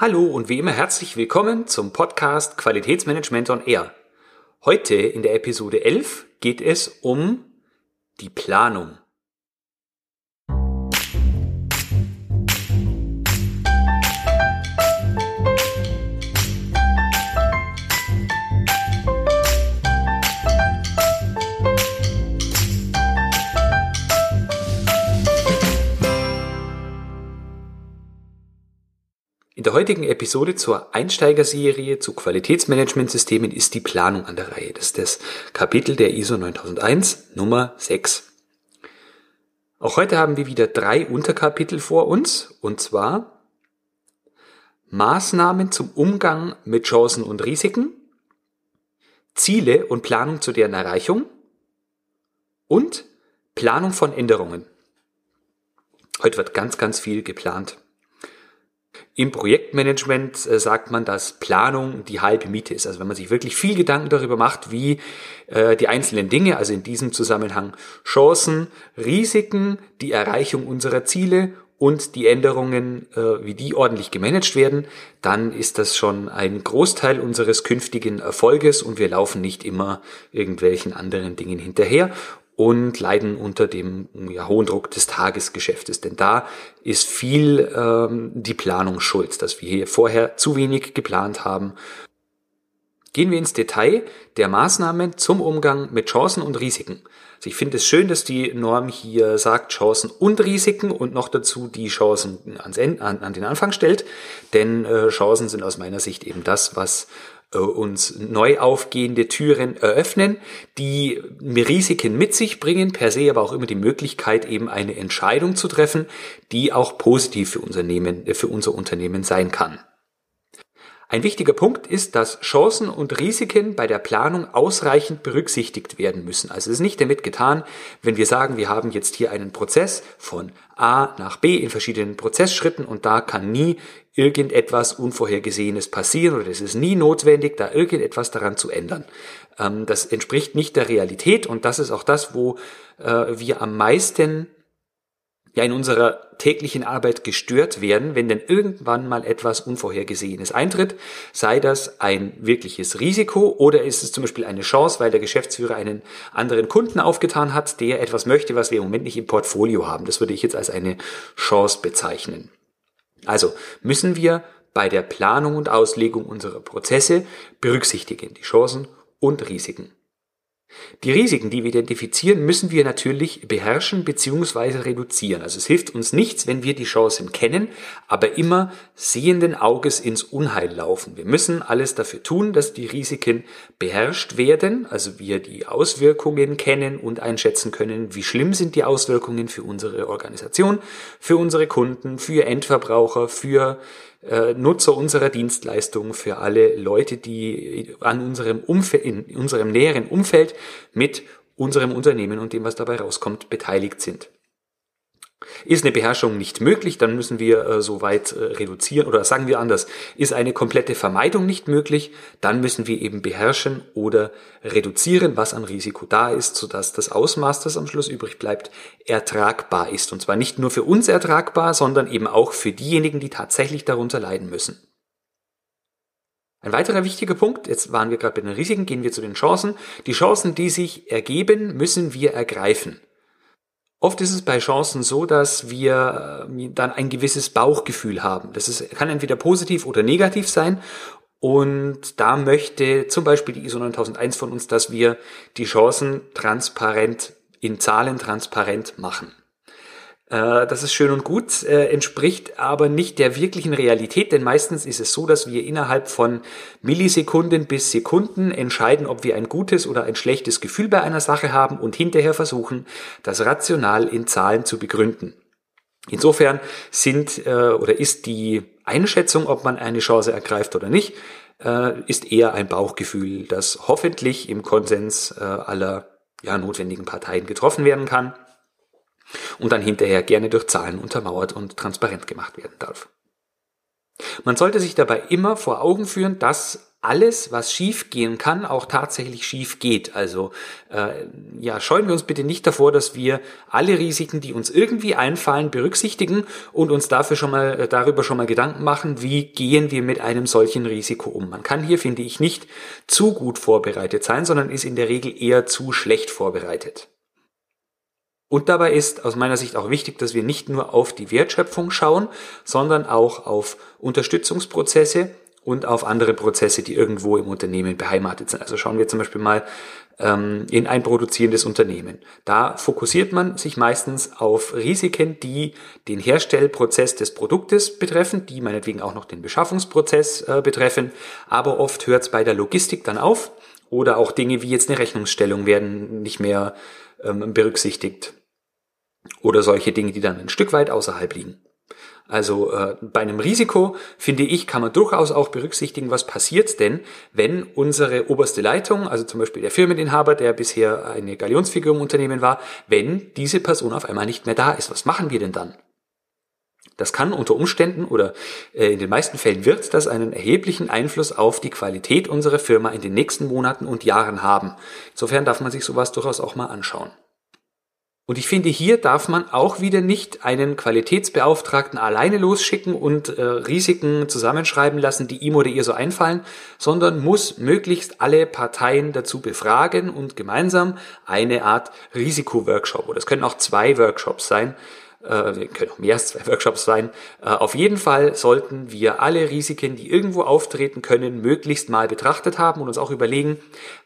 Hallo und wie immer herzlich willkommen zum Podcast Qualitätsmanagement on Air. Heute in der Episode 11 geht es um die Planung. Der heutigen Episode zur Einsteigerserie zu Qualitätsmanagementsystemen ist die Planung an der Reihe. Das ist das Kapitel der ISO 9001 Nummer 6. Auch heute haben wir wieder drei Unterkapitel vor uns, und zwar Maßnahmen zum Umgang mit Chancen und Risiken, Ziele und Planung zu deren Erreichung und Planung von Änderungen. Heute wird ganz, ganz viel geplant. Im Projektmanagement äh, sagt man, dass Planung die halbe Miete ist. Also wenn man sich wirklich viel Gedanken darüber macht, wie äh, die einzelnen Dinge, also in diesem Zusammenhang Chancen, Risiken, die Erreichung unserer Ziele und die Änderungen, äh, wie die ordentlich gemanagt werden, dann ist das schon ein Großteil unseres künftigen Erfolges und wir laufen nicht immer irgendwelchen anderen Dingen hinterher und leiden unter dem ja, hohen Druck des Tagesgeschäftes. Denn da ist viel ähm, die Planung schuld, dass wir hier vorher zu wenig geplant haben. Gehen wir ins Detail der Maßnahmen zum Umgang mit Chancen und Risiken. Also ich finde es schön, dass die Norm hier sagt Chancen und Risiken und noch dazu die Chancen ans Ende, an, an den Anfang stellt. Denn äh, Chancen sind aus meiner Sicht eben das, was uns neu aufgehende Türen eröffnen, die Risiken mit sich bringen, per se aber auch immer die Möglichkeit, eben eine Entscheidung zu treffen, die auch positiv für, Unternehmen, äh, für unser Unternehmen sein kann. Ein wichtiger Punkt ist, dass Chancen und Risiken bei der Planung ausreichend berücksichtigt werden müssen. Also es ist nicht damit getan, wenn wir sagen, wir haben jetzt hier einen Prozess von A nach B in verschiedenen Prozessschritten und da kann nie irgendetwas Unvorhergesehenes passieren oder es ist nie notwendig, da irgendetwas daran zu ändern. Ähm, das entspricht nicht der Realität und das ist auch das, wo äh, wir am meisten ja in unserer täglichen Arbeit gestört werden, wenn denn irgendwann mal etwas Unvorhergesehenes eintritt, sei das ein wirkliches Risiko oder ist es zum Beispiel eine Chance, weil der Geschäftsführer einen anderen Kunden aufgetan hat, der etwas möchte, was wir im Moment nicht im Portfolio haben. Das würde ich jetzt als eine Chance bezeichnen. Also müssen wir bei der Planung und Auslegung unserer Prozesse berücksichtigen die Chancen und Risiken. Die Risiken, die wir identifizieren, müssen wir natürlich beherrschen bzw. reduzieren. Also es hilft uns nichts, wenn wir die Chancen kennen, aber immer sehenden Auges ins Unheil laufen. Wir müssen alles dafür tun, dass die Risiken beherrscht werden, also wir die Auswirkungen kennen und einschätzen können, wie schlimm sind die Auswirkungen für unsere Organisation, für unsere Kunden, für Endverbraucher, für Nutzer unserer Dienstleistungen, für alle Leute, die an unserem Umfeld, in unserem näheren Umfeld mit unserem Unternehmen und dem, was dabei rauskommt, beteiligt sind. Ist eine Beherrschung nicht möglich, dann müssen wir äh, so weit äh, reduzieren oder sagen wir anders, ist eine komplette Vermeidung nicht möglich, dann müssen wir eben beherrschen oder reduzieren, was an Risiko da ist, sodass das Ausmaß, das am Schluss übrig bleibt, ertragbar ist. Und zwar nicht nur für uns ertragbar, sondern eben auch für diejenigen, die tatsächlich darunter leiden müssen. Ein weiterer wichtiger Punkt, jetzt waren wir gerade bei den Risiken, gehen wir zu den Chancen. Die Chancen, die sich ergeben, müssen wir ergreifen. Oft ist es bei Chancen so, dass wir äh, dann ein gewisses Bauchgefühl haben. Das ist, kann entweder positiv oder negativ sein. Und da möchte zum Beispiel die ISO 9001 von uns, dass wir die Chancen transparent, in Zahlen transparent machen. Äh, das ist schön und gut, äh, entspricht aber nicht der wirklichen Realität, denn meistens ist es so, dass wir innerhalb von Millisekunden bis Sekunden entscheiden, ob wir ein gutes oder ein schlechtes Gefühl bei einer Sache haben und hinterher versuchen, das rational in Zahlen zu begründen. Insofern sind äh, oder ist die Einschätzung, ob man eine Chance ergreift oder nicht, ist eher ein Bauchgefühl, das hoffentlich im Konsens aller ja, notwendigen Parteien getroffen werden kann und dann hinterher gerne durch Zahlen untermauert und transparent gemacht werden darf. Man sollte sich dabei immer vor Augen führen, dass alles, was schief gehen kann, auch tatsächlich schief geht. Also äh, ja, scheuen wir uns bitte nicht davor, dass wir alle Risiken, die uns irgendwie einfallen, berücksichtigen und uns dafür schon mal äh, darüber schon mal Gedanken machen, wie gehen wir mit einem solchen Risiko um. Man kann hier, finde ich, nicht zu gut vorbereitet sein, sondern ist in der Regel eher zu schlecht vorbereitet. Und dabei ist aus meiner Sicht auch wichtig, dass wir nicht nur auf die Wertschöpfung schauen, sondern auch auf Unterstützungsprozesse und auf andere Prozesse, die irgendwo im Unternehmen beheimatet sind. Also schauen wir zum Beispiel mal ähm, in ein produzierendes Unternehmen. Da fokussiert man sich meistens auf Risiken, die den Herstellprozess des Produktes betreffen, die meinetwegen auch noch den Beschaffungsprozess äh, betreffen, aber oft hört es bei der Logistik dann auf oder auch Dinge wie jetzt eine Rechnungsstellung werden nicht mehr ähm, berücksichtigt oder solche Dinge, die dann ein Stück weit außerhalb liegen. Also äh, bei einem Risiko, finde ich, kann man durchaus auch berücksichtigen, was passiert denn, wenn unsere oberste Leitung, also zum Beispiel der Firmeninhaber, der bisher eine Galionsfigur im Unternehmen war, wenn diese Person auf einmal nicht mehr da ist. Was machen wir denn dann? Das kann unter Umständen oder äh, in den meisten Fällen wird das einen erheblichen Einfluss auf die Qualität unserer Firma in den nächsten Monaten und Jahren haben. Insofern darf man sich sowas durchaus auch mal anschauen. Und ich finde, hier darf man auch wieder nicht einen Qualitätsbeauftragten alleine losschicken und äh, Risiken zusammenschreiben lassen, die ihm oder ihr so einfallen, sondern muss möglichst alle Parteien dazu befragen und gemeinsam eine Art Risikoworkshop, oder es können auch zwei Workshops sein, äh, können auch mehr als zwei Workshops sein. Äh, auf jeden Fall sollten wir alle Risiken, die irgendwo auftreten können, möglichst mal betrachtet haben und uns auch überlegen,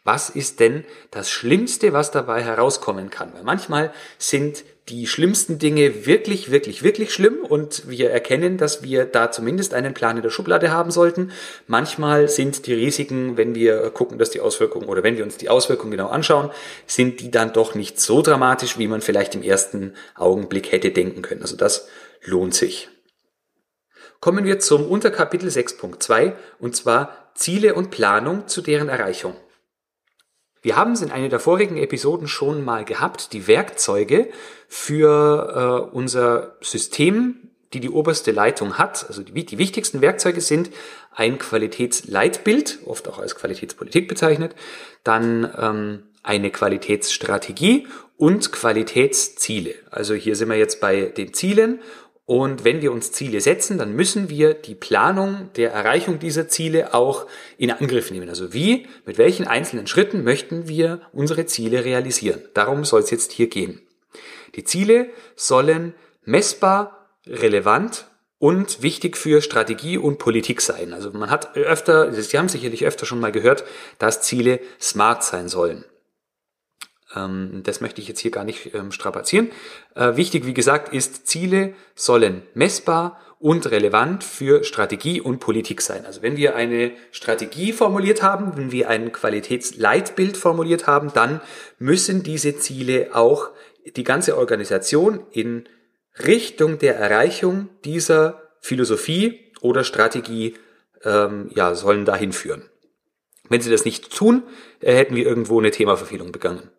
was ist denn das Schlimmste, was dabei herauskommen kann. Weil manchmal sind die schlimmsten Dinge wirklich, wirklich, wirklich schlimm und wir erkennen, dass wir da zumindest einen Plan in der Schublade haben sollten. Manchmal sind die Risiken, wenn wir gucken, dass die Auswirkungen oder wenn wir uns die Auswirkungen genau anschauen, sind die dann doch nicht so dramatisch, wie man vielleicht im ersten Augenblick hätte denken können. Also das lohnt sich. Kommen wir zum Unterkapitel 6.2 und zwar Ziele und Planung zu deren Erreichung. Wir haben es in einer der vorigen Episoden schon mal gehabt, die Werkzeuge für äh, unser System, die die oberste Leitung hat. Also die, die wichtigsten Werkzeuge sind ein Qualitätsleitbild, oft auch als Qualitätspolitik bezeichnet, dann ähm, eine Qualitätsstrategie und Qualitätsziele. Also hier sind wir jetzt bei den Zielen und wenn wir uns Ziele setzen, dann müssen wir die Planung der Erreichung dieser Ziele auch in Angriff nehmen. Also wie, mit welchen einzelnen Schritten möchten wir unsere Ziele realisieren? Darum soll es jetzt hier gehen. Die Ziele sollen messbar, relevant und wichtig für Strategie und Politik sein. Also man hat öfter, Sie haben sicherlich öfter schon mal gehört, dass Ziele smart sein sollen. Ähm, das möchte ich jetzt hier gar nicht ähm, strapazieren. Äh, wichtig, wie gesagt, ist, Ziele sollen messbar und relevant für Strategie und Politik sein. Also wenn wir eine Strategie formuliert haben, wenn wir ein Qualitätsleitbild formuliert haben, dann müssen diese Ziele auch die ganze Organisation in Richtung der Erreichung dieser Philosophie oder Strategie ähm, ja, sollen dahin führen. Wenn sie das nicht tun, äh, hätten wir irgendwo eine Themaverfehlung begangen.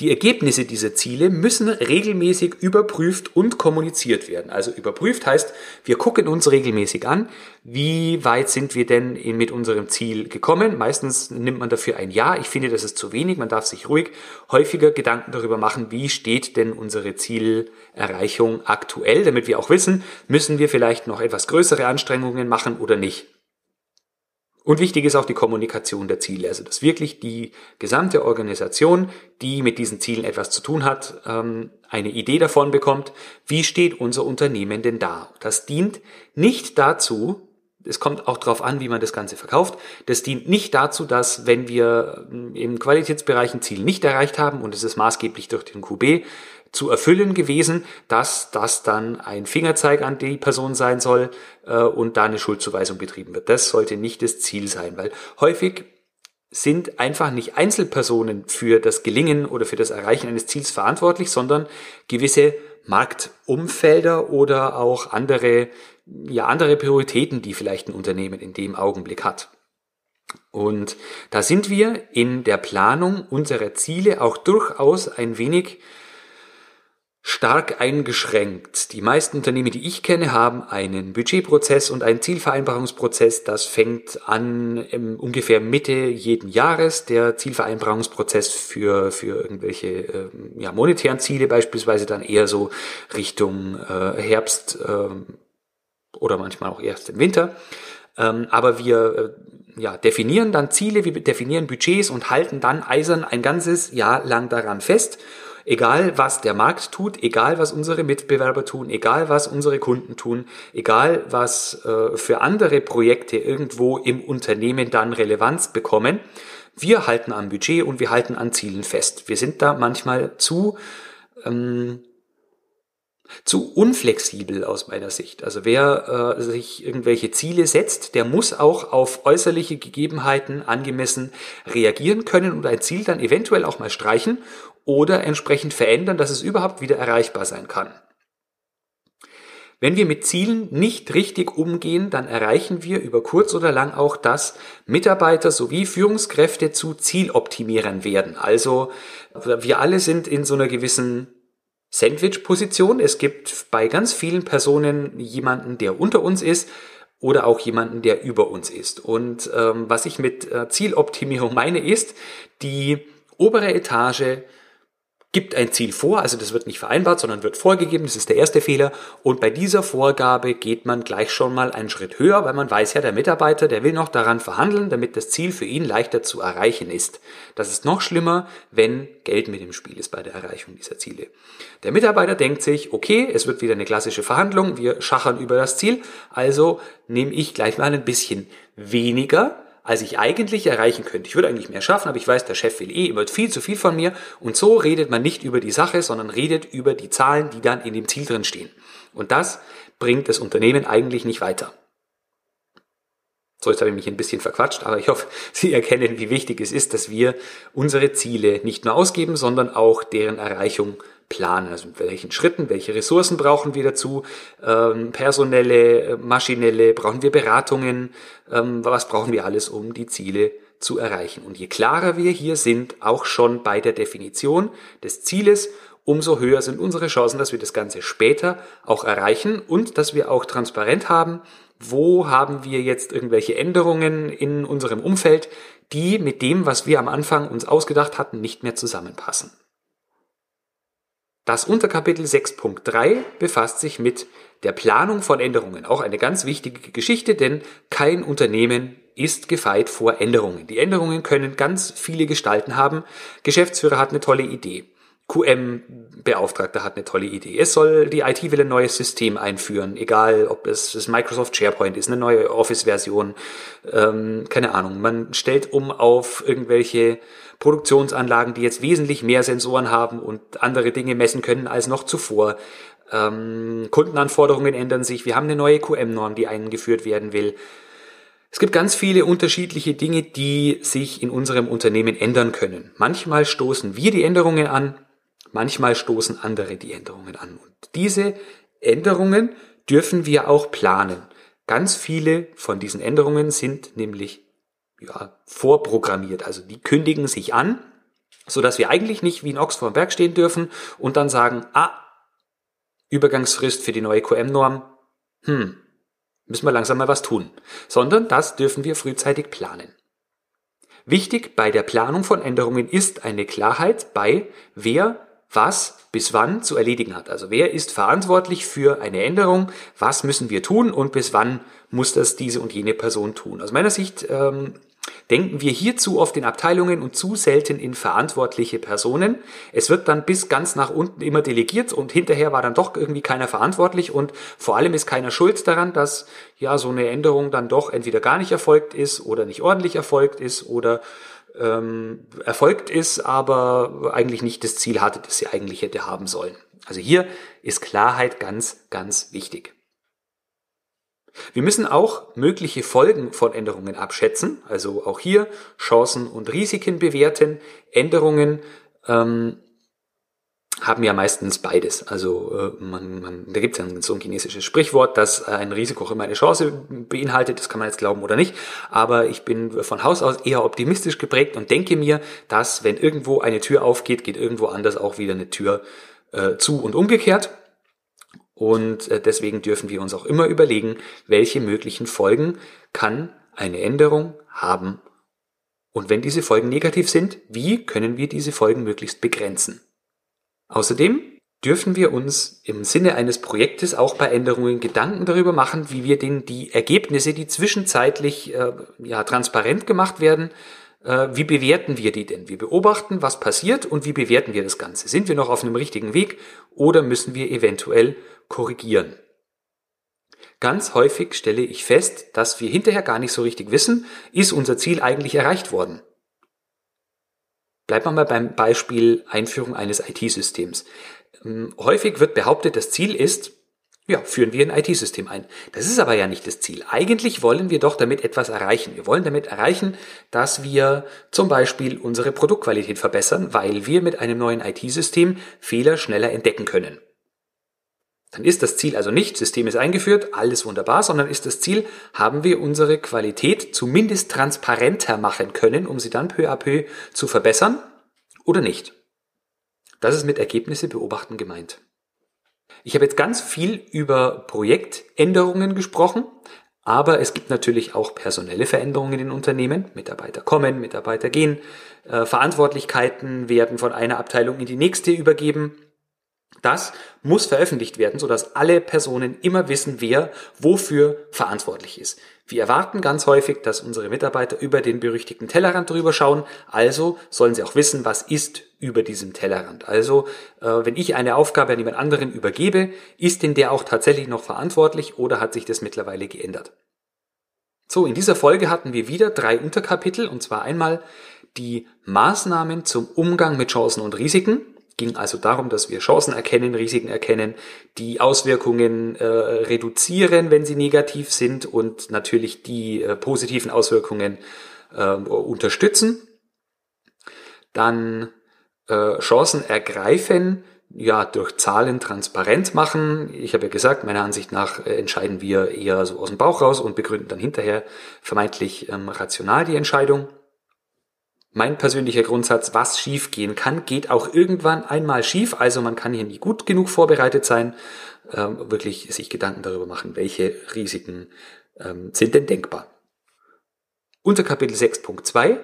Die Ergebnisse dieser Ziele müssen regelmäßig überprüft und kommuniziert werden. Also überprüft heißt, wir gucken uns regelmäßig an, wie weit sind wir denn mit unserem Ziel gekommen. Meistens nimmt man dafür ein Jahr. Ich finde, das ist zu wenig. Man darf sich ruhig häufiger Gedanken darüber machen, wie steht denn unsere Zielerreichung aktuell, damit wir auch wissen, müssen wir vielleicht noch etwas größere Anstrengungen machen oder nicht. Und wichtig ist auch die Kommunikation der Ziele, also dass wirklich die gesamte Organisation, die mit diesen Zielen etwas zu tun hat, ähm, eine Idee davon bekommt, wie steht unser Unternehmen denn da. Das dient nicht dazu, es kommt auch darauf an, wie man das Ganze verkauft. Das dient nicht dazu, dass wenn wir ähm, im Qualitätsbereich ein Ziel nicht erreicht haben und es ist maßgeblich durch den QB zu erfüllen gewesen, dass das dann ein Fingerzeig an die Person sein soll äh, und da eine Schuldzuweisung betrieben wird. Das sollte nicht das Ziel sein, weil häufig sind einfach nicht Einzelpersonen für das Gelingen oder für das Erreichen eines Ziels verantwortlich, sondern gewisse Marktumfelder oder auch andere, ja, andere Prioritäten, die vielleicht ein Unternehmen in dem Augenblick hat. Und da sind wir in der Planung unserer Ziele auch durchaus ein wenig stark eingeschränkt. Die meisten Unternehmen, die ich kenne, haben einen Budgetprozess und einen Zielvereinbarungsprozess. Das fängt an im ungefähr Mitte jeden Jahres. Der Zielvereinbarungsprozess für, für irgendwelche äh, ja, monetären Ziele beispielsweise dann eher so Richtung äh, Herbst äh, oder manchmal auch erst im Winter. Ähm, aber wir äh, ja, definieren dann Ziele, wir definieren Budgets und halten dann eisern ein ganzes Jahr lang daran fest Egal was der Markt tut, egal was unsere Mitbewerber tun, egal was unsere Kunden tun, egal was äh, für andere Projekte irgendwo im Unternehmen dann Relevanz bekommen, wir halten am Budget und wir halten an Zielen fest. Wir sind da manchmal zu ähm, zu unflexibel aus meiner Sicht. Also wer äh, sich irgendwelche Ziele setzt, der muss auch auf äußerliche Gegebenheiten angemessen reagieren können und ein Ziel dann eventuell auch mal streichen oder entsprechend verändern, dass es überhaupt wieder erreichbar sein kann. Wenn wir mit Zielen nicht richtig umgehen, dann erreichen wir über kurz oder lang auch, dass Mitarbeiter sowie Führungskräfte zu Zieloptimierern werden. Also wir alle sind in so einer gewissen Sandwich-Position. Es gibt bei ganz vielen Personen jemanden, der unter uns ist oder auch jemanden, der über uns ist. Und ähm, was ich mit äh, Zieloptimierung meine, ist, die obere Etage gibt ein Ziel vor, also das wird nicht vereinbart, sondern wird vorgegeben, das ist der erste Fehler. Und bei dieser Vorgabe geht man gleich schon mal einen Schritt höher, weil man weiß ja, der Mitarbeiter, der will noch daran verhandeln, damit das Ziel für ihn leichter zu erreichen ist. Das ist noch schlimmer, wenn Geld mit im Spiel ist bei der Erreichung dieser Ziele. Der Mitarbeiter denkt sich, okay, es wird wieder eine klassische Verhandlung, wir schachern über das Ziel, also nehme ich gleich mal ein bisschen weniger als ich eigentlich erreichen könnte. Ich würde eigentlich mehr schaffen, aber ich weiß, der Chef will eh immer viel zu viel von mir. Und so redet man nicht über die Sache, sondern redet über die Zahlen, die dann in dem Ziel drin stehen. Und das bringt das Unternehmen eigentlich nicht weiter. So, jetzt habe ich mich ein bisschen verquatscht, aber ich hoffe, Sie erkennen, wie wichtig es ist, dass wir unsere Ziele nicht nur ausgeben, sondern auch deren Erreichung planen. Also mit welchen Schritten, welche Ressourcen brauchen wir dazu, ähm, personelle, äh, maschinelle, brauchen wir Beratungen, ähm, was brauchen wir alles, um die Ziele zu erreichen. Und je klarer wir hier sind, auch schon bei der Definition des Zieles, umso höher sind unsere Chancen, dass wir das Ganze später auch erreichen und dass wir auch transparent haben, wo haben wir jetzt irgendwelche Änderungen in unserem Umfeld, die mit dem, was wir am Anfang uns ausgedacht hatten, nicht mehr zusammenpassen. Das Unterkapitel 6.3 befasst sich mit der Planung von Änderungen. Auch eine ganz wichtige Geschichte, denn kein Unternehmen ist gefeit vor Änderungen. Die Änderungen können ganz viele Gestalten haben. Geschäftsführer hat eine tolle Idee. QM-Beauftragter hat eine tolle Idee. Es soll, die IT will ein neues System einführen, egal ob es das Microsoft SharePoint ist, eine neue Office-Version, ähm, keine Ahnung. Man stellt um auf irgendwelche Produktionsanlagen, die jetzt wesentlich mehr Sensoren haben und andere Dinge messen können als noch zuvor. Ähm, Kundenanforderungen ändern sich. Wir haben eine neue QM-Norm, die eingeführt werden will. Es gibt ganz viele unterschiedliche Dinge, die sich in unserem Unternehmen ändern können. Manchmal stoßen wir die Änderungen an, Manchmal stoßen andere die Änderungen an. Und diese Änderungen dürfen wir auch planen. Ganz viele von diesen Änderungen sind nämlich ja, vorprogrammiert. Also die kündigen sich an, so dass wir eigentlich nicht wie in Ochs vor dem Berg stehen dürfen und dann sagen, ah, Übergangsfrist für die neue QM-Norm, hm, müssen wir langsam mal was tun. Sondern das dürfen wir frühzeitig planen. Wichtig bei der Planung von Änderungen ist eine Klarheit bei, wer was bis wann zu erledigen hat. Also wer ist verantwortlich für eine Änderung, was müssen wir tun und bis wann muss das diese und jene Person tun. Aus meiner Sicht ähm, denken wir hier zu oft in Abteilungen und zu selten in verantwortliche Personen. Es wird dann bis ganz nach unten immer delegiert und hinterher war dann doch irgendwie keiner verantwortlich und vor allem ist keiner schuld daran, dass ja so eine Änderung dann doch entweder gar nicht erfolgt ist oder nicht ordentlich erfolgt ist oder ähm, erfolgt ist, aber eigentlich nicht das Ziel hatte, das sie eigentlich hätte haben sollen. Also hier ist Klarheit ganz, ganz wichtig. Wir müssen auch mögliche Folgen von Änderungen abschätzen, also auch hier Chancen und Risiken bewerten. Änderungen ähm, haben ja meistens beides. Also äh, man, man, da gibt es ja so ein chinesisches Sprichwort, dass ein Risiko auch immer eine Chance beinhaltet. Das kann man jetzt glauben oder nicht. Aber ich bin von Haus aus eher optimistisch geprägt und denke mir, dass wenn irgendwo eine Tür aufgeht, geht irgendwo anders auch wieder eine Tür äh, zu und umgekehrt. Und äh, deswegen dürfen wir uns auch immer überlegen, welche möglichen Folgen kann eine Änderung haben. Und wenn diese Folgen negativ sind, wie können wir diese Folgen möglichst begrenzen? Außerdem dürfen wir uns im Sinne eines Projektes auch bei Änderungen Gedanken darüber machen, wie wir denn die Ergebnisse, die zwischenzeitlich äh, ja, transparent gemacht werden, äh, wie bewerten wir die denn? Wir beobachten, was passiert und wie bewerten wir das Ganze? Sind wir noch auf einem richtigen Weg oder müssen wir eventuell korrigieren? Ganz häufig stelle ich fest, dass wir hinterher gar nicht so richtig wissen, ist unser Ziel eigentlich erreicht worden? Bleiben wir mal beim Beispiel Einführung eines IT-Systems. Ähm, häufig wird behauptet, das Ziel ist, ja, führen wir ein IT-System ein. Das ist aber ja nicht das Ziel. Eigentlich wollen wir doch damit etwas erreichen. Wir wollen damit erreichen, dass wir zum Beispiel unsere Produktqualität verbessern, weil wir mit einem neuen IT-System Fehler schneller entdecken können. Dann ist das Ziel also nicht, System ist eingeführt, alles wunderbar, sondern ist das Ziel, haben wir unsere Qualität zumindest transparenter machen können, um sie dann peu à peu zu verbessern oder nicht. Das ist mit Ergebnisse beobachten gemeint. Ich habe jetzt ganz viel über Projektänderungen gesprochen, aber es gibt natürlich auch personelle Veränderungen in Unternehmen. Mitarbeiter kommen, Mitarbeiter gehen, äh, Verantwortlichkeiten werden von einer Abteilung in die nächste übergeben. Das muss veröffentlicht werden, sodass alle Personen immer wissen, wer wofür verantwortlich ist. Wir erwarten ganz häufig, dass unsere Mitarbeiter über den berüchtigten Tellerrand drüber schauen. Also sollen sie auch wissen, was ist über diesem Tellerrand. Also, äh, wenn ich eine Aufgabe an jemand anderen übergebe, ist denn der auch tatsächlich noch verantwortlich oder hat sich das mittlerweile geändert? So, in dieser Folge hatten wir wieder drei Unterkapitel, und zwar einmal die Maßnahmen zum Umgang mit Chancen und Risiken, ging also darum, dass wir Chancen erkennen, Risiken erkennen, die Auswirkungen äh, reduzieren, wenn sie negativ sind und natürlich die äh, positiven Auswirkungen äh, unterstützen. Dann äh, Chancen ergreifen, ja, durch Zahlen transparent machen. Ich habe ja gesagt, meiner Ansicht nach äh, entscheiden wir eher so aus dem Bauch raus und begründen dann hinterher vermeintlich ähm, rational die Entscheidung. Mein persönlicher Grundsatz, was schief gehen kann, geht auch irgendwann einmal schief. Also man kann hier nie gut genug vorbereitet sein, ähm, wirklich sich Gedanken darüber machen, welche Risiken ähm, sind denn denkbar. Unter Kapitel 6.2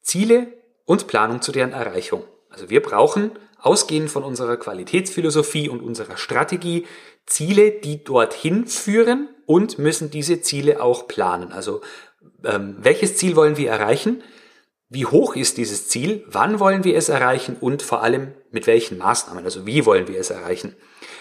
Ziele und Planung zu deren Erreichung. Also wir brauchen, ausgehend von unserer Qualitätsphilosophie und unserer Strategie, Ziele, die dorthin führen und müssen diese Ziele auch planen. Also ähm, welches Ziel wollen wir erreichen? Wie hoch ist dieses Ziel? Wann wollen wir es erreichen? Und vor allem mit welchen Maßnahmen? Also wie wollen wir es erreichen?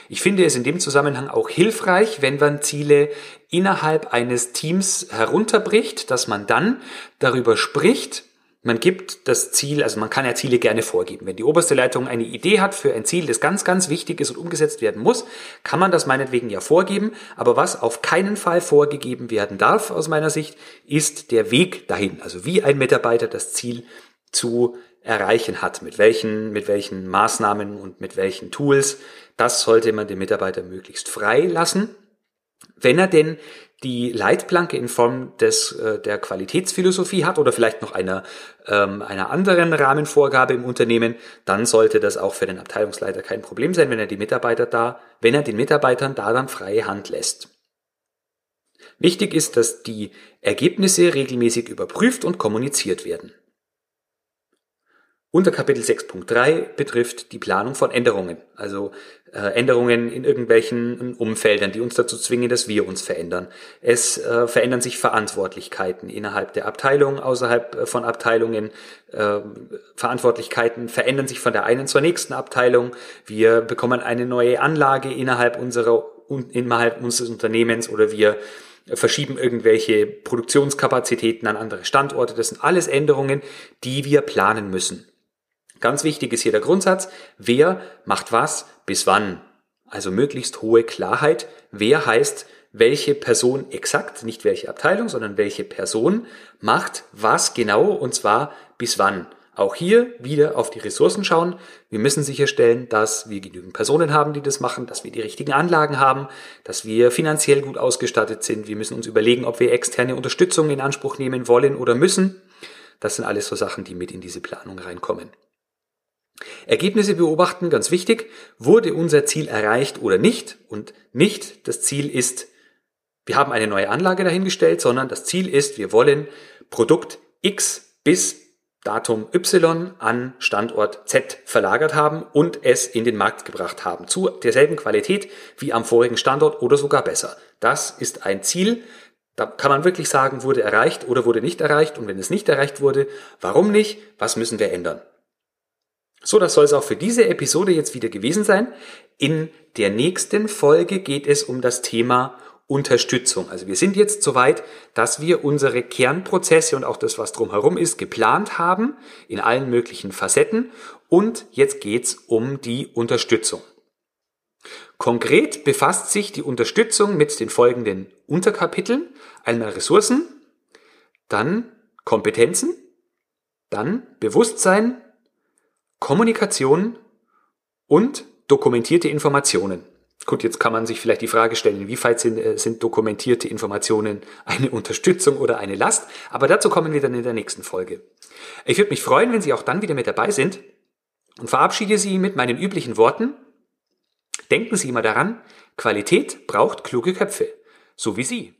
Ich finde es in dem Zusammenhang auch hilfreich, wenn man Ziele innerhalb eines Teams herunterbricht, dass man dann darüber spricht, man gibt das Ziel, also man kann ja Ziele gerne vorgeben. Wenn die oberste Leitung eine Idee hat für ein Ziel, das ganz, ganz wichtig ist und umgesetzt werden muss, kann man das meinetwegen ja vorgeben. Aber was auf keinen Fall vorgegeben werden darf, aus meiner Sicht, ist der Weg dahin. Also wie ein Mitarbeiter das Ziel zu erreichen hat, mit welchen, mit welchen Maßnahmen und mit welchen Tools. Das sollte man dem Mitarbeiter möglichst frei lassen. Wenn er denn die Leitplanke in Form des, äh, der Qualitätsphilosophie hat oder vielleicht noch einer, ähm, einer anderen Rahmenvorgabe im Unternehmen, dann sollte das auch für den Abteilungsleiter kein Problem sein, wenn er die Mitarbeiter da, wenn er den Mitarbeitern da dann freie Hand lässt. Wichtig ist, dass die Ergebnisse regelmäßig überprüft und kommuniziert werden. Unter Kapitel 6.3 betrifft die Planung von Änderungen, also Änderungen in irgendwelchen Umfeldern, die uns dazu zwingen, dass wir uns verändern. Es äh, verändern sich Verantwortlichkeiten innerhalb der Abteilung, außerhalb äh, von Abteilungen. Äh, Verantwortlichkeiten verändern sich von der einen zur nächsten Abteilung. Wir bekommen eine neue Anlage innerhalb unserer innerhalb unseres Unternehmens oder wir verschieben irgendwelche Produktionskapazitäten an andere Standorte. Das sind alles Änderungen, die wir planen müssen. Ganz wichtig ist hier der Grundsatz, wer macht was bis wann. Also möglichst hohe Klarheit. Wer heißt, welche Person exakt, nicht welche Abteilung, sondern welche Person macht was genau und zwar bis wann. Auch hier wieder auf die Ressourcen schauen. Wir müssen sicherstellen, dass wir genügend Personen haben, die das machen, dass wir die richtigen Anlagen haben, dass wir finanziell gut ausgestattet sind. Wir müssen uns überlegen, ob wir externe Unterstützung in Anspruch nehmen wollen oder müssen. Das sind alles so Sachen, die mit in diese Planung reinkommen. Ergebnisse beobachten, ganz wichtig. Wurde unser Ziel erreicht oder nicht? Und nicht das Ziel ist, wir haben eine neue Anlage dahingestellt, sondern das Ziel ist, wir wollen Produkt X bis Datum Y an Standort Z verlagert haben und es in den Markt gebracht haben. Zu derselben Qualität wie am vorigen Standort oder sogar besser. Das ist ein Ziel. Da kann man wirklich sagen, wurde erreicht oder wurde nicht erreicht. Und wenn es nicht erreicht wurde, warum nicht? Was müssen wir ändern? So, das soll es auch für diese Episode jetzt wieder gewesen sein. In der nächsten Folge geht es um das Thema Unterstützung. Also wir sind jetzt soweit, dass wir unsere Kernprozesse und auch das, was drumherum ist, geplant haben in allen möglichen Facetten. Und jetzt geht's um die Unterstützung. Konkret befasst sich die Unterstützung mit den folgenden Unterkapiteln. Einmal Ressourcen, dann Kompetenzen, dann Bewusstsein, Kommunikation und dokumentierte Informationen. Gut, jetzt kann man sich vielleicht die Frage stellen, inwieweit sind, äh, sind dokumentierte Informationen eine Unterstützung oder eine Last? Aber dazu kommen wir dann in der nächsten Folge. Ich würde mich freuen, wenn Sie auch dann wieder mit dabei sind und verabschiede Sie mit meinen üblichen Worten. Denken Sie immer daran, Qualität braucht kluge Köpfe, so wie Sie.